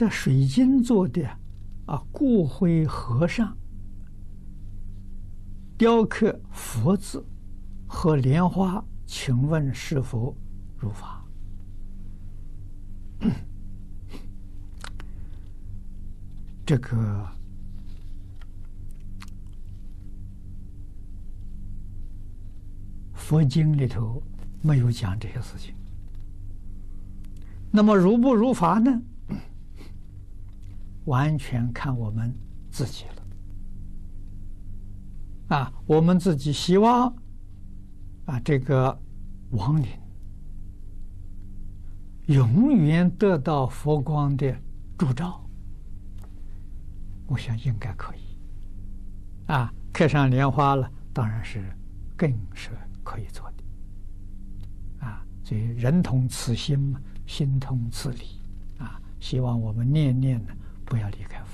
的水晶做的啊，骨灰盒上雕刻佛字和莲花，请问是否如法？这个佛经里头没有讲这些事情。那么如不如法呢？完全看我们自己了。啊，我们自己希望啊，这个亡灵永远得到佛光的烛照，我想应该可以。啊，刻上莲花了，当然是更是可以做的。啊，所以人同此心嘛，心同此理。啊，希望我们念念呢。不要离开我。